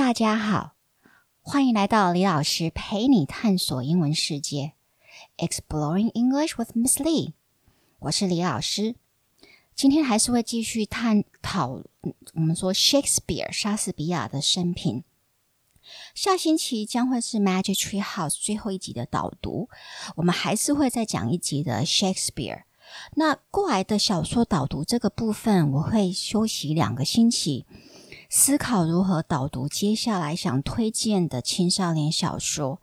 大家好，欢迎来到李老师陪你探索英文世界，Exploring English with Miss Lee。我是李老师，今天还是会继续探讨我们说 Shakespeare 莎士比亚的生平。下星期将会是 Magic Tree House 最后一集的导读，我们还是会再讲一集的 Shakespeare。那过来的小说导读这个部分，我会休息两个星期。思考如何导读接下来想推荐的青少年小说。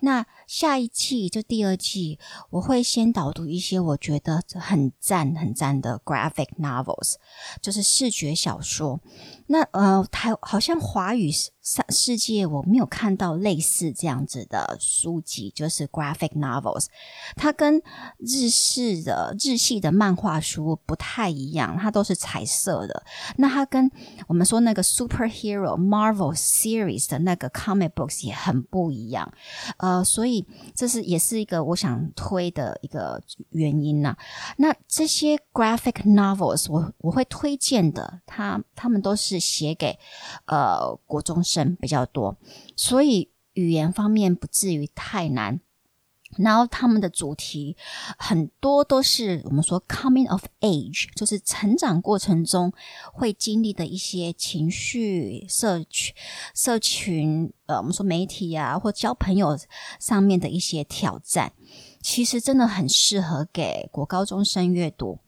那下一季就第二季，我会先导读一些我觉得很赞很赞的 graphic novels，就是视觉小说。那呃，台好像华语世世界我没有看到类似这样子的书籍，就是 graphic novels。它跟日式的日系的漫画书不太一样，它都是彩色的。那它跟我们说那个 superhero Marvel series 的那个 comic books 也很不一样。呃，所以这是也是一个我想推的一个原因呐。那这些 graphic novels 我我会推荐的，他他们都是。写给呃国中生比较多，所以语言方面不至于太难。然后他们的主题很多都是我们说 coming of age，就是成长过程中会经历的一些情绪、社群、社群呃，我们说媒体啊，或交朋友上面的一些挑战，其实真的很适合给国高中生阅读。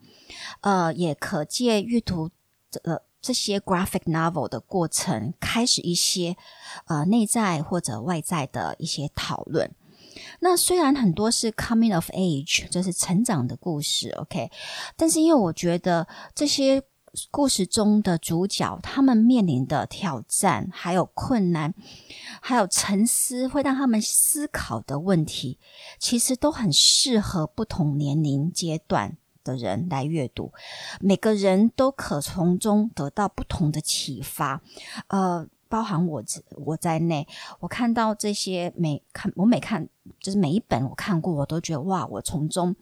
呃，也可借阅读这呃。这些 graphic novel 的过程，开始一些呃内在或者外在的一些讨论。那虽然很多是 coming of age，这是成长的故事，OK，但是因为我觉得这些故事中的主角他们面临的挑战，还有困难，还有沉思，会让他们思考的问题，其实都很适合不同年龄阶段。的人来阅读，每个人都可从中得到不同的启发，呃，包含我我在内，我看到这些每看我每看就是每一本我看过，我都觉得哇，我从中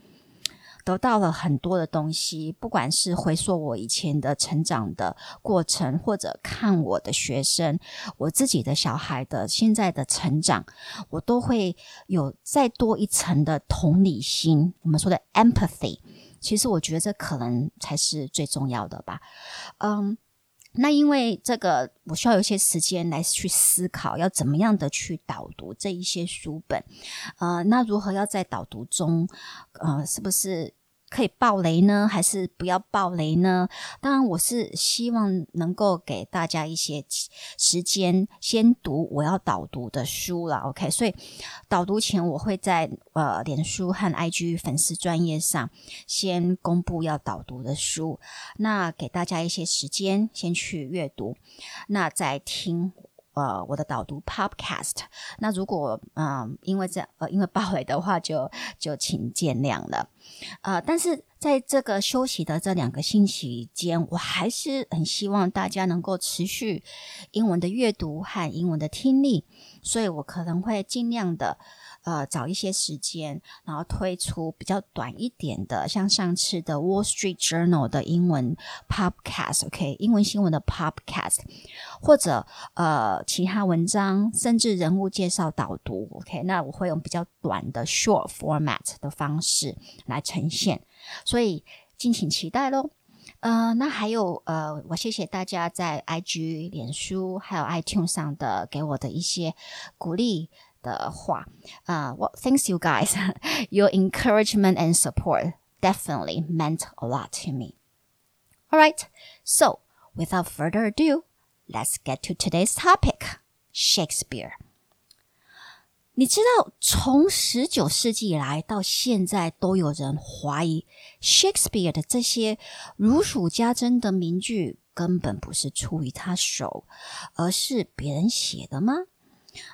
得到了很多的东西，不管是回溯我以前的成长的过程，或者看我的学生，我自己的小孩的现在的成长，我都会有再多一层的同理心，我们说的 empathy。其实我觉得这可能才是最重要的吧，嗯，那因为这个我需要有一些时间来去思考，要怎么样的去导读这一些书本，呃，那如何要在导读中，呃，是不是？可以爆雷呢，还是不要爆雷呢？当然，我是希望能够给大家一些时间先读我要导读的书了。OK，所以导读前我会在呃脸书和 IG 粉丝专业上先公布要导读的书，那给大家一些时间先去阅读，那再听。呃，我的导读 Podcast，那如果嗯，因为这呃，因为爆雷的话，就就请见谅了。呃，但是在这个休息的这两个星期间，我还是很希望大家能够持续英文的阅读和英文的听力，所以我可能会尽量的。呃，找一些时间，然后推出比较短一点的，像上次的《Wall Street Journal》的英文 Podcast，OK，英文新闻的 Podcast，或者呃其他文章，甚至人物介绍导读，OK，那我会用比较短的 Short Format 的方式来呈现，所以敬请期待喽。呃，那还有呃，我谢谢大家在 IG、脸书还有 iTunes 上的给我的一些鼓励。的话，呃，Well, thanks you guys. Your encouragement and support definitely meant a lot to me. All right, so without further ado, let's get to today's topic: Shakespeare. 你知道，从十九世纪以来到现在，都有人怀疑 Shakespeare 的这些如数家珍的名句根本不是出于他手，而是别人写的吗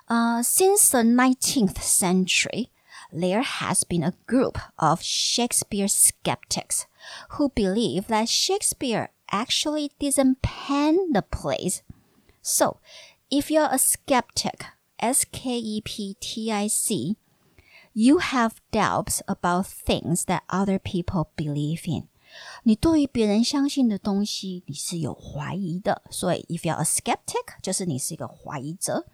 ？uh, since the 19th century, there has been a group of Shakespeare skeptics who believe that Shakespeare actually didn't pen the plays. So, if you're a skeptic, S K E P T I C, you have doubts about things that other people believe in. 你对于别人相信的东西，你是有怀疑的。所以，if you're a skeptic，就是你是一个怀疑者。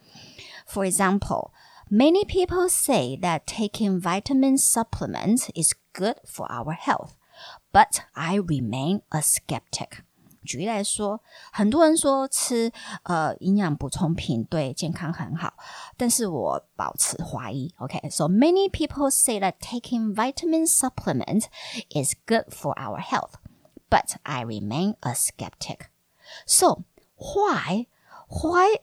For example, many people say that taking vitamin supplements is good for our health, but I remain a skeptic. 举例来说，很多人说吃呃营养补充品对健康很好，但是我保持怀疑。OK，so、okay? many people say that taking vitamin supplement is good for our health, but I remain a skeptic. So why why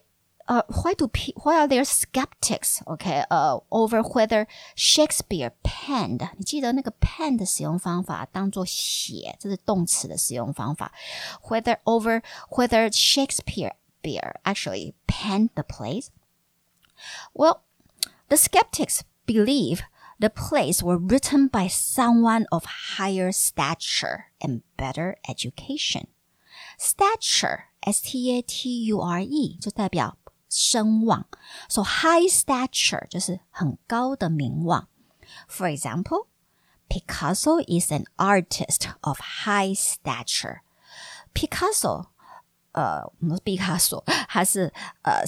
uh, why do pe- why are there skeptics? Okay, uh, over whether Shakespeare penned 你记得那个 pen 的使用方法当做写，这是动词的使用方法。Whether over whether Shakespeare actually penned the plays? Well, the skeptics believe the plays were written by someone of higher stature and better education. Stature, S-T-A-T-U-R-E，就代表 声望。So high stature 就是很高的名望。For example, Picasso is an artist of high stature. Picasso 呃，毕卡索他是呃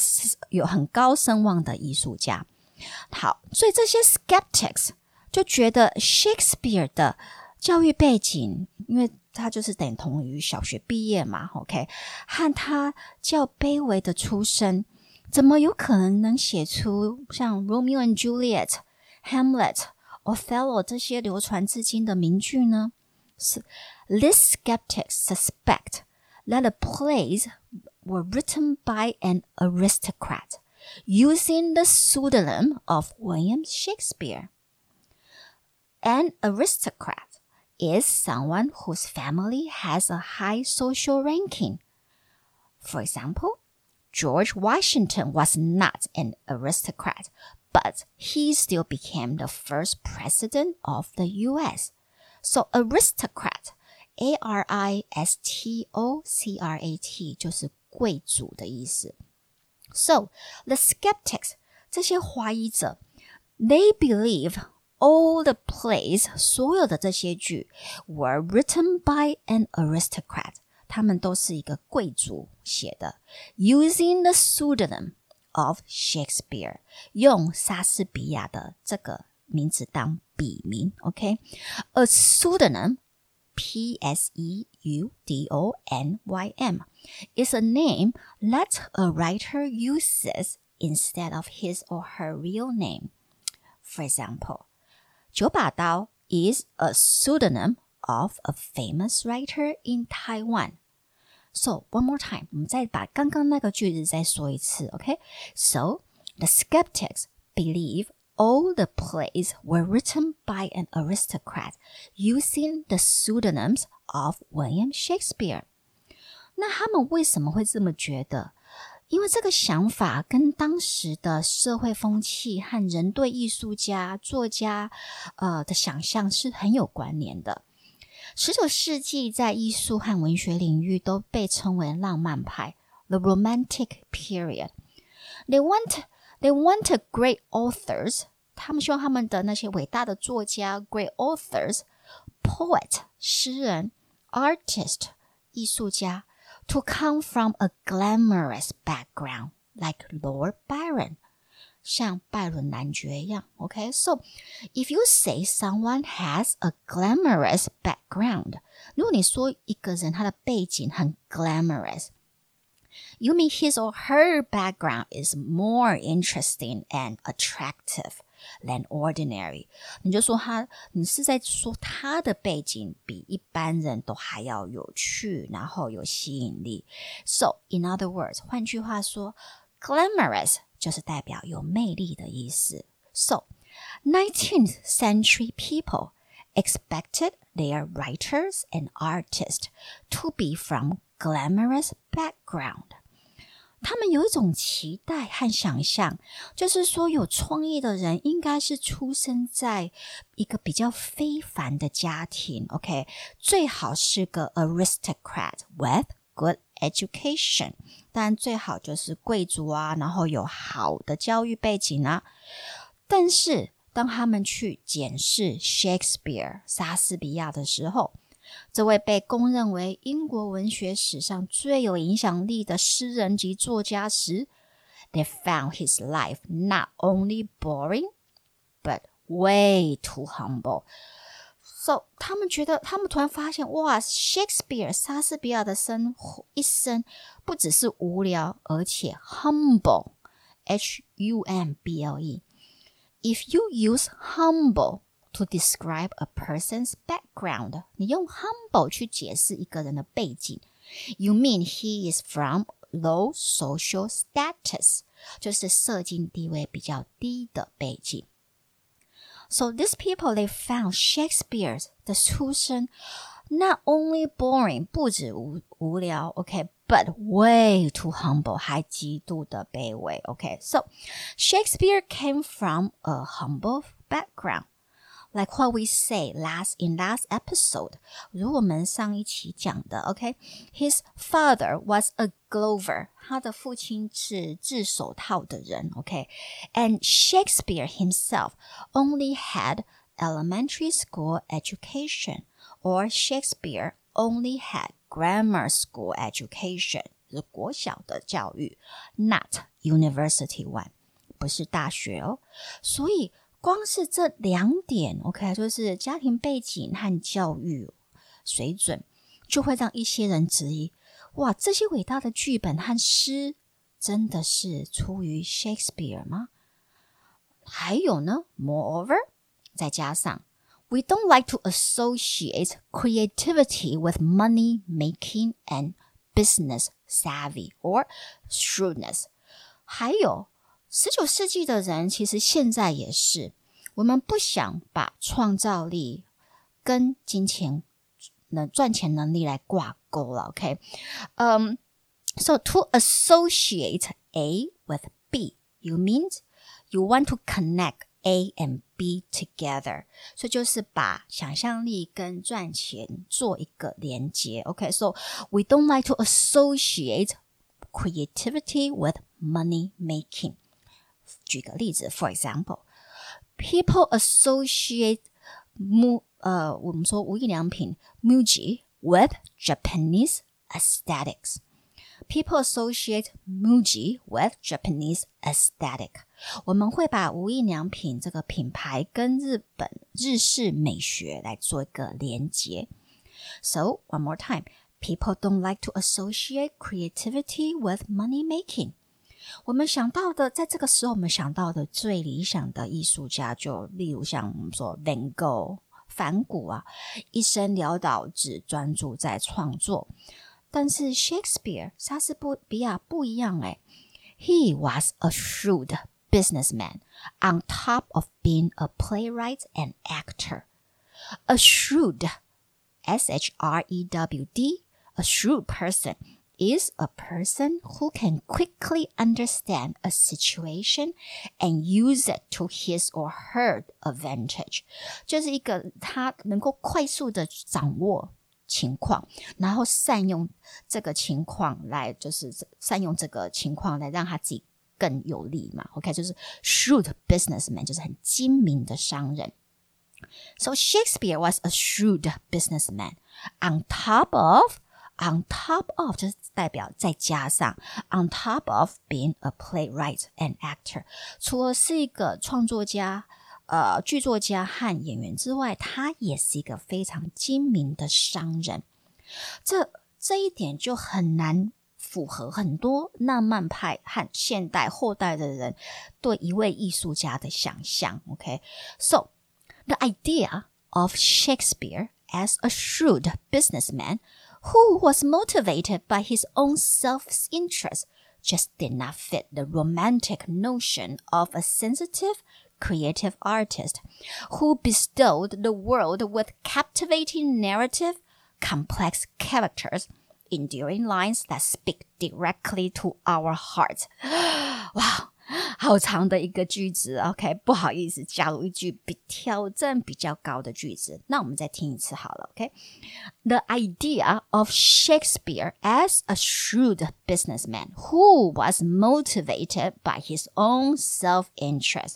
有很高声望的艺术家。好，所以这些 skeptics 就觉得 Shakespeare 的教育背景，因为他就是等同于小学毕业嘛，OK，和他较卑微的出身。 怎么有可能能写出像《Romeo and Juliet》、《Hamlet》、《Othello》这些流传至今的名句呢？是 These skeptics suspect that the plays were written by an aristocrat using the pseudonym of William Shakespeare. An aristocrat is someone whose family has a high social ranking. For example, George Washington was not an aristocrat, but he still became the first president of the US. So aristocrat, A R I S T O C R A T 就是贵族的意思。So the skeptics 这些怀疑者，they believe all the plays 所有的这些剧 were written by an aristocrat 他们都是一个贵族写的，using the pseudonym of Shakespeare，用莎士比亚的这个名字当笔名。OK，a pseudonym。P S E U D O N Y M is a name that a writer uses instead of his or her real name. For example, 九把刀 is a pseudonym of a famous writer in Taiwan. So one more time，我们再把刚刚那个句子再说一次，OK？So the skeptics believe all the plays were written by an aristocrat using the pseudonyms of William Shakespeare。那他们为什么会这么觉得？因为这个想法跟当时的社会风气和人对艺术家、作家呃的想象是很有关联的。 十九世纪在艺术和文学领域都被称为浪漫派 （the Romantic Period）。They want they wanted great authors，他们希望他们的那些伟大的作家 （great authors），poet 诗人，artist 艺术家，to come from a glamorous background like Lord Byron。 像拜伦男爵一样。OK，so、okay? if you say someone has a glamorous background，如果你说一个人他的背景很 glamorous。You mean his or her background is more interesting and attractive than ordinary？你就说他，你是在说他的背景比一般人都还要有趣，然后有吸引力。So in other words，换句话说，glamorous 就是代表有魅力的意思。So, 19th century people expected their writers and artists to be from glamorous background. 他们有一种期待和想象，就是说，有创意的人应该是出生在一个比较非凡的家庭，OK，最好是个 aristocrat with good education，当然最好就是贵族啊，然后有好的教育背景啊。但是当他们去检视 Shakespeare 莎士比亚的时候这位被公认为英国文学史上最有影响力的诗人及作家时，they found his life not only boring but way too humble. So 他们觉得，他们突然发现，哇，Shakespeare 莎士比亚的生活一生不只是无聊，而且 humble，H U M B L E。If you use humble to describe a person's background，你用 humble 去解释一个人的背景，you mean he is from low social status，就是社经地位比较低的背景。 so these people they found Shakespeare's 的出身 not only boring 不止无无聊，OK。But way too humble，还极度的卑微。OK，so Shakespeare came from a humble background like what we say last in last episode，如我们上一期讲的，OK，his、okay? father was a Glover，他的父亲是制手套的人，OK，and、okay? Shakespeare himself only had elementary school education, or Shakespeare only had grammar school education，是国小的教育，not university one，不是大学哦，所以。 光是这两点，OK，就是家庭背景和教育水准，就会让一些人质疑：哇，这些伟大的剧本和诗真的是出于 Shakespeare 吗？还有呢，Moreover，再加上 We don't like to associate creativity with money making and business savvy or shrewdness，还有。 十九世纪的人其实现在也是，我们不想把创造力跟金钱能赚钱能力来挂钩了。OK，嗯、um,，so to associate A with B, you mean you want to connect A and B together，所以就是把想象力跟赚钱做一个连接。OK，so、okay? we don't like to associate creativity with money making。 举个例子，for example，people associate 木呃，我们说无印良品 Muji with Japanese aesthetics。People associate Muji with Japanese aesthetic。我们会把无印良品这个品牌跟日本日式美学来做一个连接。So one more time, people don't like to associate creativity with money making. 我们想到的，在这个时候，我们想到的最理想的艺术家，就例如像我们说 Van Gogh、梵谷啊，一生潦倒，只专注在创作。但是 Shakespeare 莎士比亚不一样诶 He was a shrewd businessman on top of being a playwright and actor. A shrewd, S H R E W D, a shrewd person is a person who can quickly understand a situation and use it to his or her advantage，就是一个他能够快速的掌握情况，然后善用这个情况来，就是善用这个情况来让他自己更有利嘛。OK，就是 shrewd businessman，就是很精明的商人。So Shakespeare was a shrewd businessman. On top of on top of 就是代表再加上 on top of being a playwright and actor，除了是一个创作家、呃剧作家和演员之外，他也是一个非常精明的商人。这这一点就很难符合很多浪漫派和现代后代的人对一位艺术家的想象。OK，so、okay? the idea of Shakespeare as a shrewd businessman Who was motivated by his own self interest just did not fit the romantic notion of a sensitive, creative artist who bestowed the world with captivating narrative, complex characters, enduring lines that speak directly to our hearts. wow! 好长的一个句子，OK，不好意思，加入一句比挑战比较高的句子。那我们再听一次好了，OK？The idea of Shakespeare as a shrewd businessman who was motivated by his own self-interest，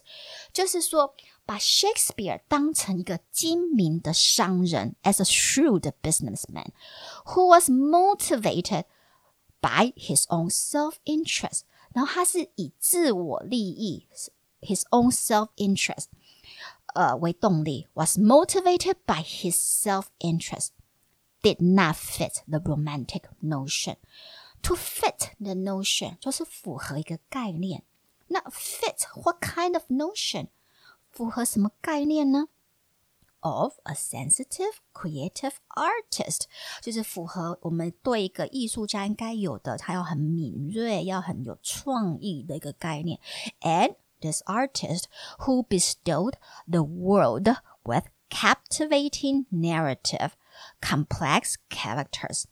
就是说 把 Shakespeare 当成一个精明的商人，as a shrewd businessman who was motivated by his own self-interest。 然后他是以自我利益，his own self-interest，呃为动力，was motivated by his self-interest。Did not fit the romantic notion. To fit the notion 就是符合一个概念。那 fit what kind of notion？符合什么概念呢 ？Of a sensitive, creative artist，就是符合我们对一个艺术家应该有的，他要很敏锐，要很有创意的一个概念。And this artist who bestowed the world with captivating narrative, complex characters.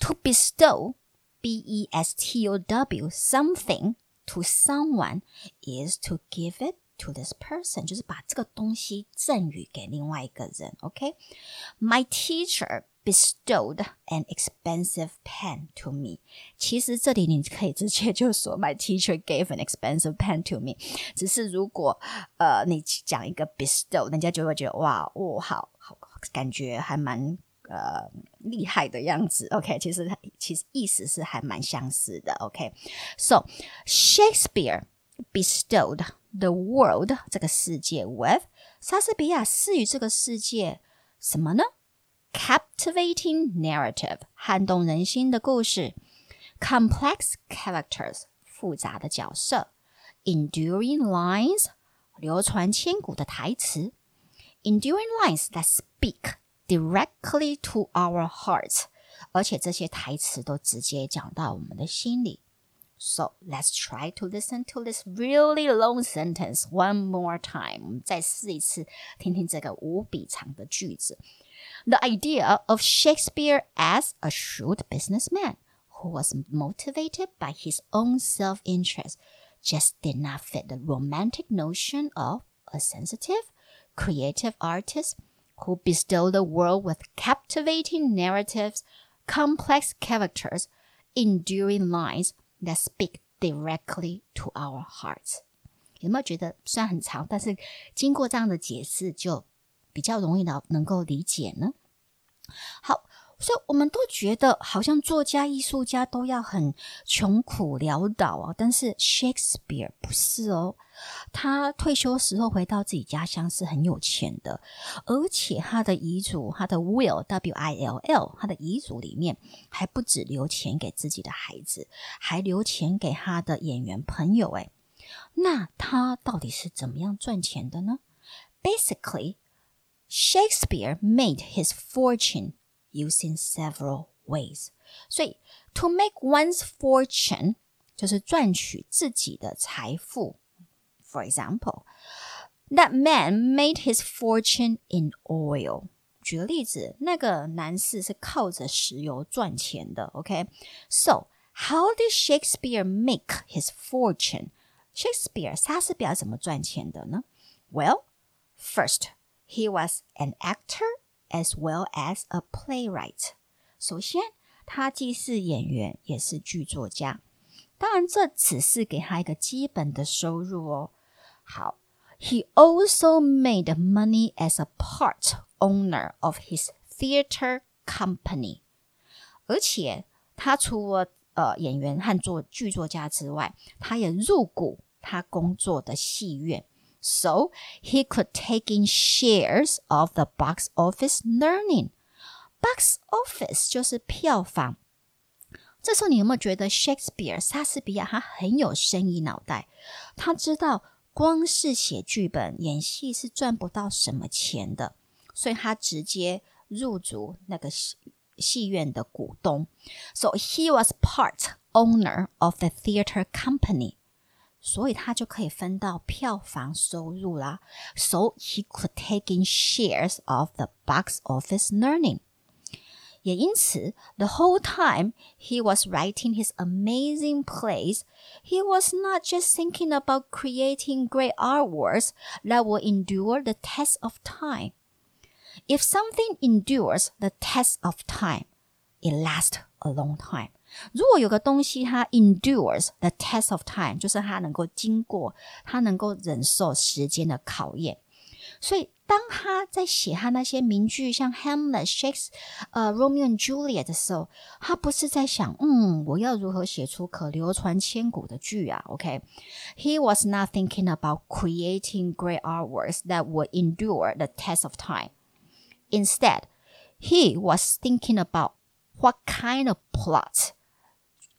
To bestow, B E S T O W, something to someone is to give it to this person，就是把这个东西赠予给另外一个人。OK，My teacher bestowed an expensive pen to me。其实这里你可以直接就说 My teacher gave an expensive pen to me。只是如果呃你讲一个 bestow，人家就会觉得哇哦好好感觉还蛮呃厉害的样子。OK，其实其实意思是还蛮相似的。OK，so Shakespeare bestowed the world 这个世界 with 莎士比亚赐予这个世界什么呢？captivating narrative 撼动人心的故事，complex characters 复杂的角色，enduring lines 流传千古的台词，enduring lines that speak directly to our hearts，而且这些台词都直接讲到我们的心里。 So let's try to listen to this really long sentence one more time. The idea of Shakespeare as a shrewd businessman who was motivated by his own self-interest just did not fit the romantic notion of a sensitive, creative artist who bestowed the world with captivating narratives, complex characters, enduring lines, that speak directly to our hearts。有没有觉得虽然很长，但是经过这样的解释，就比较容易的能够理解呢？好。所以我们都觉得好像作家、艺术家都要很穷苦潦倒啊，但是 Shakespeare 不是哦。他退休时候回到自己家乡是很有钱的，而且他的遗嘱，他的 will W I L L，他的遗嘱里面还不止留钱给自己的孩子，还留钱给他的演员朋友。诶，那他到底是怎么样赚钱的呢？Basically, Shakespeare made his fortune. using several ways. 所以，to make one's fortune 就是赚取自己的财富。For example, that man made his fortune in oil. 举个例子，那个男士是靠着石油赚钱的。OK，so、okay? how did Shakespeare make his fortune? Shakespeare 莎士比亚怎么赚钱的呢？Well, first he was an actor as well as a playwright。首先，他既是演员，也是剧作家。当然，这只是给他一个基本的收入哦。好，He also made money as a part owner of his theater company。而且，他除了呃演员和做剧作家之外，他也入股他工作的戏院。so he could take in shares of the box office earning. Box office 就是票房。这时候你有没有觉得 Shakespeare 莎士比亚他很有生意脑袋？他知道光是写剧本、演戏是赚不到什么钱的，所以他直接入主那个戏戏院的股东。So he was part owner of the theater company. 所以他就可以分到票房收入啦。So he could take in shares of the box office earning. 也因此，the whole time he was writing his amazing plays, he was not just thinking about creating great artworks that will endure the test of time. If something endures the test of time, it lasts a long time. 如果有个东西它 endures the test of time，就是它能够经过，它能够忍受时间的考验， 所以当他在写他那些名句，像 Hamlet、Shakespeare、呃 Romeo and Juliet 的时候，他不是在想，嗯，我要如何写出可流传千古的句啊？OK，He was not thinking about creating great artworks that would endure the test of time. Instead, he was thinking about what kind of plot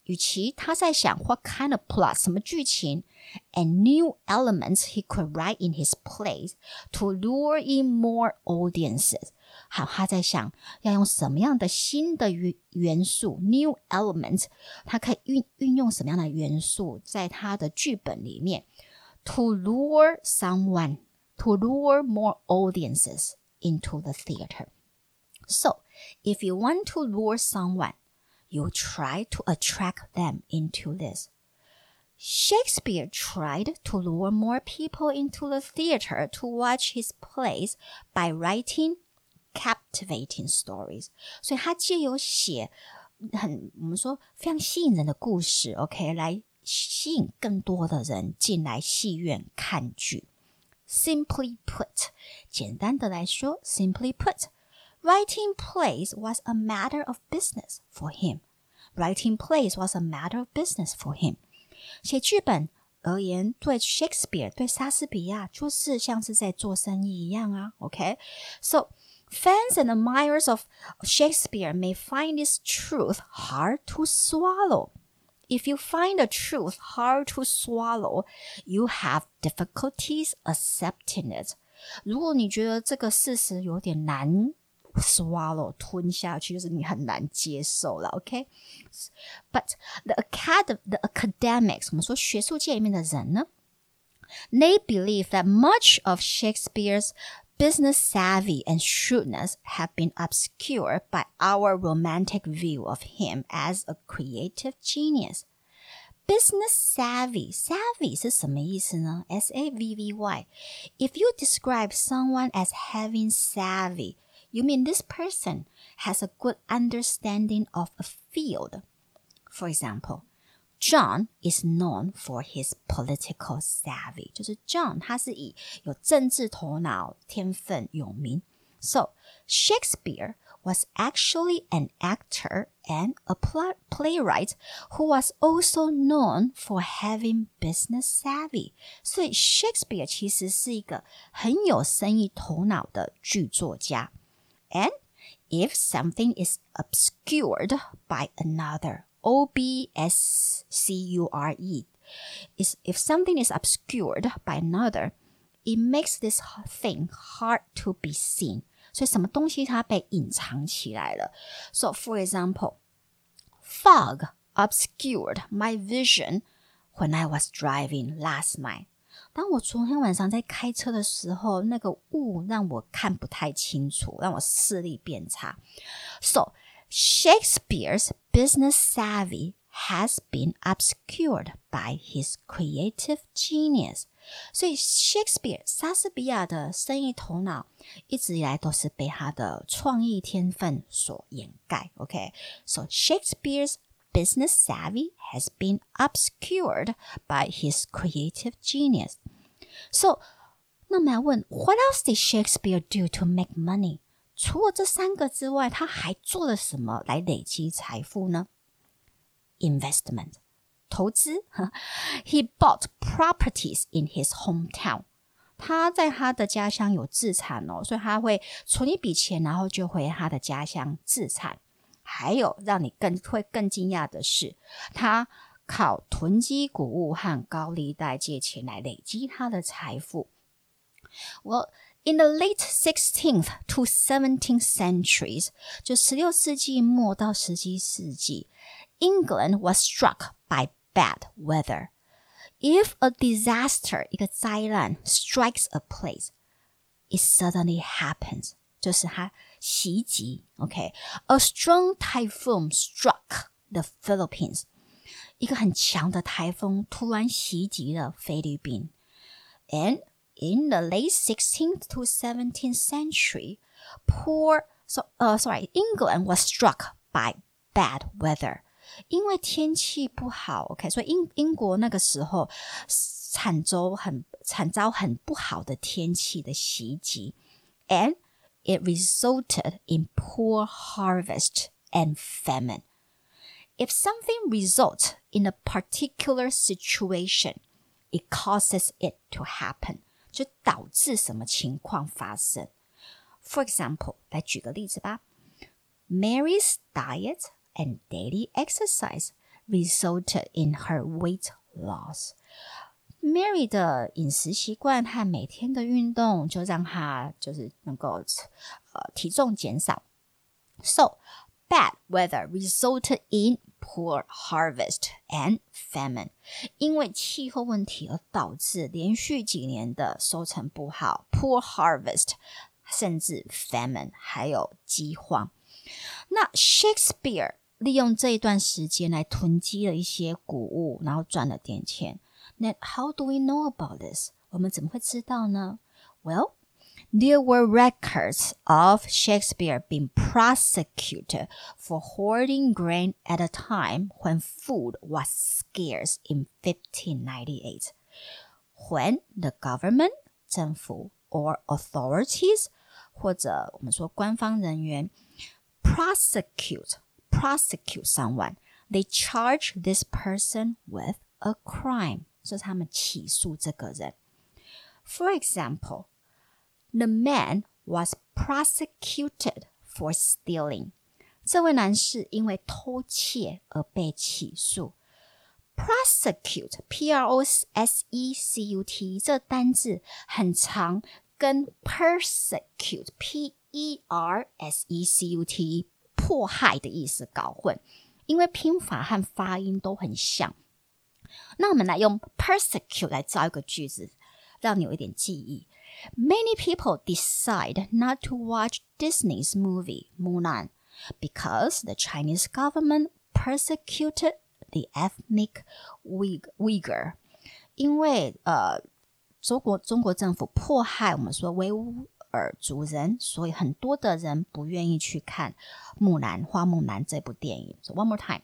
与其他在想 what kind of plot 什么剧情，and new elements he could write in his plays to lure in more audiences。好，他在想要用什么样的新的元元素 new element，他可以运运用什么样的元素在他的剧本里面，to lure someone to lure more audiences into the theater。So, if you want to lure someone you try to attract them into this. Shakespeare tried to lure more people into the theater to watch his plays by writing captivating stories. 所以他借由写很我们说非常吸引人的故事，OK，来吸引更多的人进来戏院看剧。Simply put，简单的来说，Simply put。 Writing plays was a matter of business for him. Writing plays was a matter of business for him. 写剧本而言，对 Shakespeare 对莎士比亚就是像是在做生意一样啊。OK，so、okay? fans and admirers of Shakespeare may find this truth hard to swallow. If you find the truth hard to swallow, you have difficulties accepting it. 如果你觉得这个事实有点难 swallow 吞下去，就是你很难接受了，OK？But the acad the academics，我们说学术界里面的人呢，they believe that much of Shakespeare's business savvy and shrewdness have been obscured by our romantic view of him as a creative genius. Business savvy, savvy 是什么意思呢？S A V V Y. If you describe someone as having savvy, you mean this person has a good understanding of a field. For example, John is known for his political savvy. 就是 John 他是以有政治头脑天分有名。So Shakespeare was actually an actor and a playwright who was also known for having business savvy. 所以 Shakespeare 其实是一个很有生意头脑的剧作家。 and if something is obscured by another, O B S C U R E, is if something is obscured by another, it makes this thing hard to be seen. 所以什么东西它被隐藏起来了。So for example, fog obscured my vision when I was driving last night. 当我昨天晚上在开车的时候，那个雾让我看不太清楚，让我视力变差。So Shakespeare's business savvy has been obscured by his creative genius。所以 Shakespeare 莎士比亚的生意头脑一直以来都是被他的创意天分所掩盖。OK，so Shakespeare's business savvy has been obscured by his creative genius. So, 那么要问，What else did Shakespeare do to make money？除了这三个之外，他还做了什么来累积财富呢？Investment，投资。He bought properties in his hometown。他在他的家乡有自产哦，所以他会存一笔钱，然后就回他的家乡自产。还有让你更会更惊讶的是，他 靠囤积谷物和高利贷借钱来累积他的财富。Well, in the late 16th to 17th centuries，就十六世纪末到十七世纪，England was struck by bad weather. If a disaster 一个灾难 strikes a place, it suddenly happens. 就是它袭击。OK，a strong typhoon struck the Philippines。 一个很强的台风突然袭击了菲律宾。And in the late 16th to 17th century, poor so uh sorry, England was struck by bad weather. 因为天气不好，OK，所以英英国那个时候 惨遭很惨遭很不好的天气的袭击，and it resulted in poor harvest and famine. If something results in a particular situation, it causes it to happen. 就导致什么情况发生。For example，来举个例子吧。Mary's diet and daily exercise resulted in her weight loss. Mary 的饮食习惯和每天的运动，就让她就是能够呃体重减少。So bad weather resulted in poor harvest and famine，因为气候问题而导致连续几年的收成不好，poor harvest，甚至 famine，还有饥荒。那 Shakespeare 利用这一段时间来囤积了一些谷物，然后赚了点钱。那 How do we know about this？我们怎么会知道呢？Well。 there were records of Shakespeare being prosecuted for hoarding grain at a time when food was scarce in 1598. When the government, 政府 or authorities 或者我们说官方人员 prosecute prosecute someone, they charge this person with a crime. 是他们起诉这个人。For example, the man was prosecuted for stealing. 这位男士因为偷窃而被起诉。prosecute, p r o s e c u t 这单字很长，跟 persecute, p e r s e c u t 迫害的意思搞混，因为拼法和发音都很像。那我们来用 persecute 来造一个句子，让你有一点记忆。Many people decide not to watch Disney's movie Mulan because the Chinese government persecuted the ethnic Uyghur. 因为呃，中国中国政府迫害我们说维吾 尔族人，所以很多的人不愿意去看《木兰》《花木兰》这部电影。So one more time,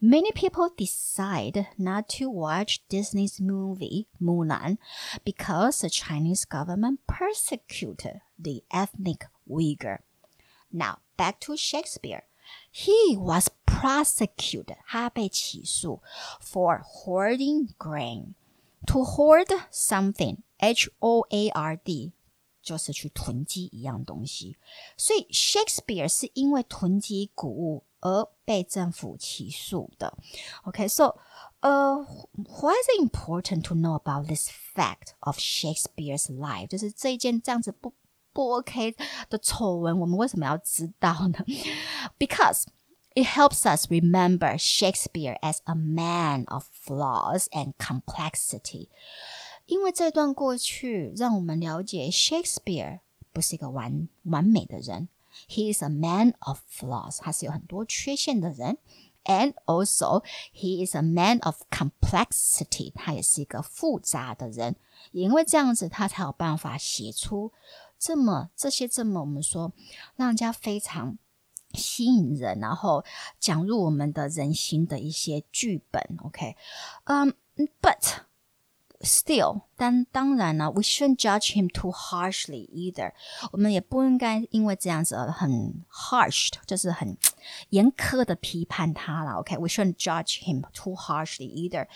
many people decide not to watch Disney's movie Mulan because the Chinese government persecuted the ethnic Uyghur. Now back to Shakespeare. He was prosecuted. 他被起诉 for hoarding grain. To hoard something, H O A R D 就是去囤积一样东西，所以 Shakespeare 是因为囤积谷物而被政府起诉的。OK，so、okay, 呃、uh,，why is it important to know about this fact of Shakespeare's life？就是这一件这样子不不 OK 的丑闻，我们为什么要知道呢？Because it helps us remember Shakespeare as a man of flaws and complexity. 因为这段过去，让我们了解 Shakespeare 不是一个完完美的人，He is a man of flaws，他是有很多缺陷的人，and also he is a man of complexity，他也是一个复杂的人。因为这样子，他才有办法写出这么这些这么我们说让人家非常吸引人，然后讲入我们的人心的一些剧本。OK，嗯、，But Still，但当然呢，we shouldn't judge him too harshly either。我们也不应该因为这样子而很 harsh，就是很严苛的批判他了。OK，we shouldn't judge him too harshly either,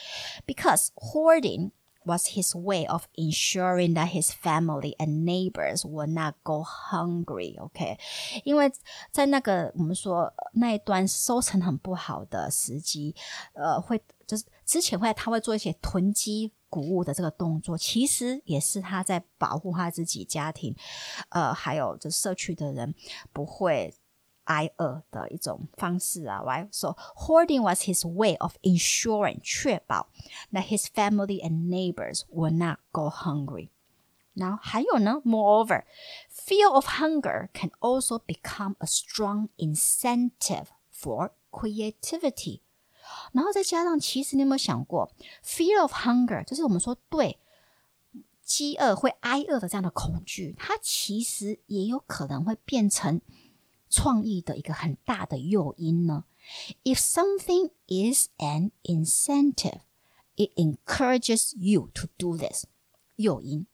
because hoarding was his way of ensuring that his family and neighbors will not go hungry. OK，因为在那个我们说那一段收成很不好的时机，呃，会就是之前会他会做一些囤积。 谷物的这个动作，其实也是他在保护他自己家庭，呃，还有这社区的人不会挨饿的一种方式啊。Right? So hoarding was his way of ensuring 确保 that his family and neighbors will not go hungry. Now, 还有呢，moreover, fear of hunger can also become a strong incentive for creativity. 然后再加上，其实你有没有想过，fear of hunger，就是我们说对饥饿会挨饿的这样的恐惧，它其实也有可能会变成创意的一个很大的诱因呢。If something is an incentive, it encourages you to do this. 诱因.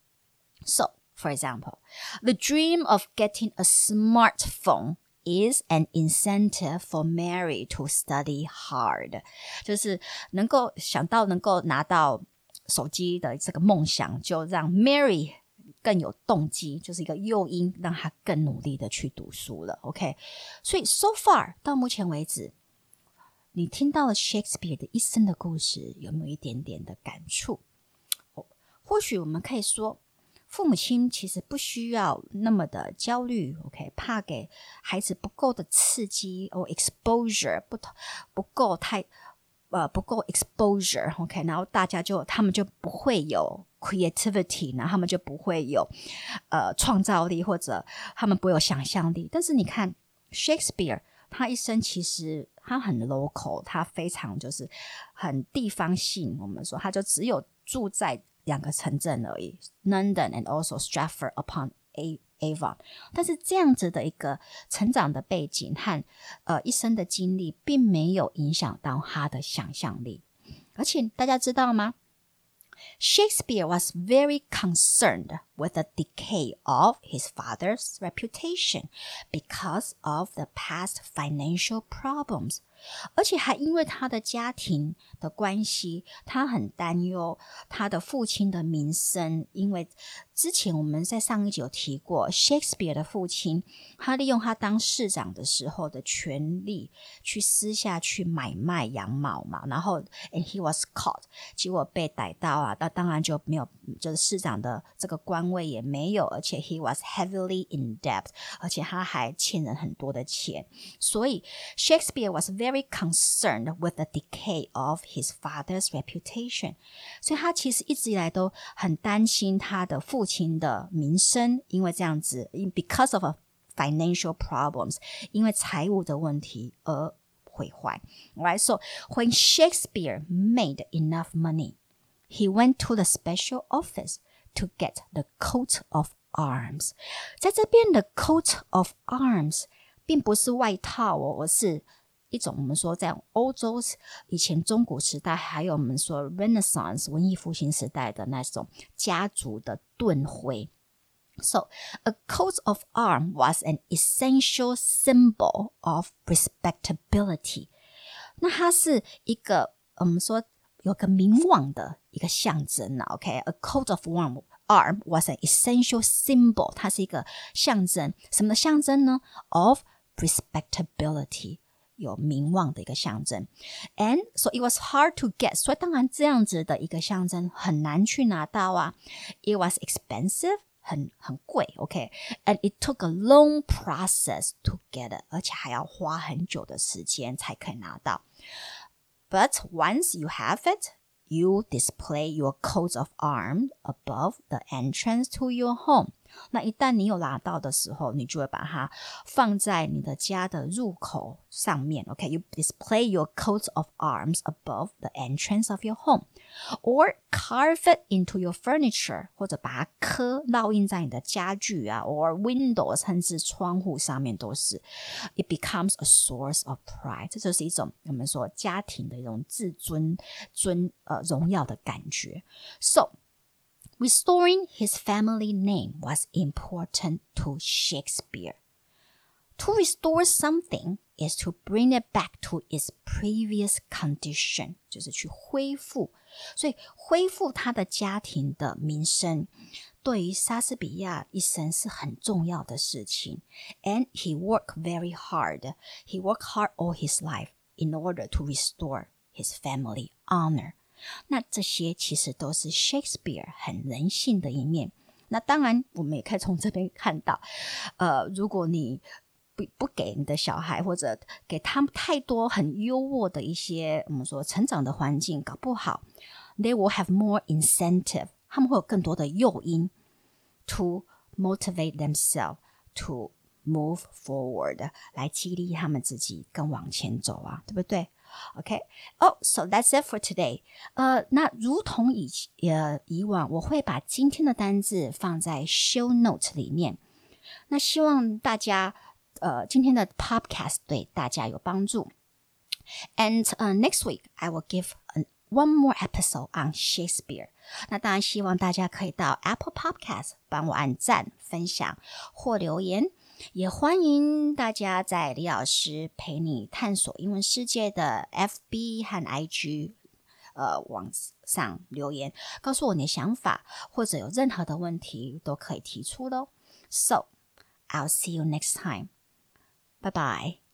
So, for example, the dream of getting a smartphone is an incentive for Mary to study hard，就是能够想到能够拿到手机的这个梦想，就让 Mary 更有动机，就是一个诱因，让她更努力的去读书了。OK，所以 so far 到目前为止，你听到了 Shakespeare 的一生的故事，有没有一点点的感触？或许我们可以说。父母亲其实不需要那么的焦虑，OK，怕给孩子不够的刺激或 exposure 不不够太呃不够 exposure，OK，然后大家就他们就不会有 creativity，然后他们就不会有呃创造力或者他们不会有想象力。但是你看 Shakespeare，他一生其实他很 local，他非常就是很地方性。我们说他就只有住在。两个城镇而已，London and also Stratford upon Avon。但是这样子的一个成长的背景和呃一生的经历，并没有影响到他的想象力。而且大家知道吗？Shakespeare was very concerned with the decay of his father's reputation because of the past financial problems. 而且还因为他的家庭的关系，他很担忧他的父亲的名声。因为之前我们在上一集有提过，Shakespeare 的父亲，他利用他当市长的时候的权利，去私下去买卖羊毛嘛。然后，and he was caught，结果被逮到啊，那当然就没有，就是市长的这个官位也没有，而且 he was heavily in debt，而且他还欠人很多的钱。所以，Shakespeare was very concerned with the decay of his father's reputation，所以他其实一直以来都很担心他的父亲的名声，因为这样子，because of a financial problems，因为财务的问题而毁坏。Right, so when Shakespeare made enough money, he went to the special office to get the coat of arms。在这边的 coat of arms 并不是外套哦，而是 一种我们说在欧洲以前中古时代，还有我们说 Renaissance 文艺复兴时代的那种家族的盾徽。So a coat of arm was an essential symbol of respectability。那它是一个我们说有个名望的一个象征啊。OK，a coat of arm arm was an essential symbol。它是一个象征，什么的象征呢？Of respectability。 有名望的一个象征，and so it was hard to get，所以当然这样子的一个象征很难去拿到啊，it was expensive，很很贵，OK，and it took a long process to get it，而且还要花很久的时间才可以拿到。But once you have it, you display your coat of arms above the entrance to your home. 那一旦你有拿到的时候，你就会把它放在你的家的入口上面。OK，you、okay? display your coat of arms above the entrance of your home, or carve it into your furniture，或者把它刻烙印在你的家具啊，or windows，甚至窗户上面都是。It becomes a source of pride，这就是一种我们说家庭的一种自尊、尊呃荣耀的感觉。So Restoring his family name was important to Shakespeare. To restore something is to bring it back to its previous condition，就是去恢复。所以恢复他的家庭的名声，对于莎士比亚一生是很重要的事情。And he worked very hard. He worked hard all his life in order to restore his family honor. 那这些其实都是 Shakespeare 很人性的一面。那当然，我们也可以从这边看到，呃，如果你不不给你的小孩或者给他们太多很优渥的一些我们说成长的环境，搞不好，they will have more incentive，他们会有更多的诱因，to motivate themselves to move forward，来激励他们自己更往前走啊，对不对？？OK，哦，So that's it for today。呃，那如同以呃以往，我会把今天的单字放在 show note 里面。那希望大家呃今天的 podcast 对大家有帮助。And uh, next week I will give an one more episode on Shakespeare。那当然，希望大家可以到 Apple Podcast 帮我按赞、分享或留言。 也欢迎大家在李老师陪你探索英文世界的 FB 和 IG 呃网上留言，告诉我你的想法，或者有任何的问题都可以提出喽。So I'll see you next time. Bye bye.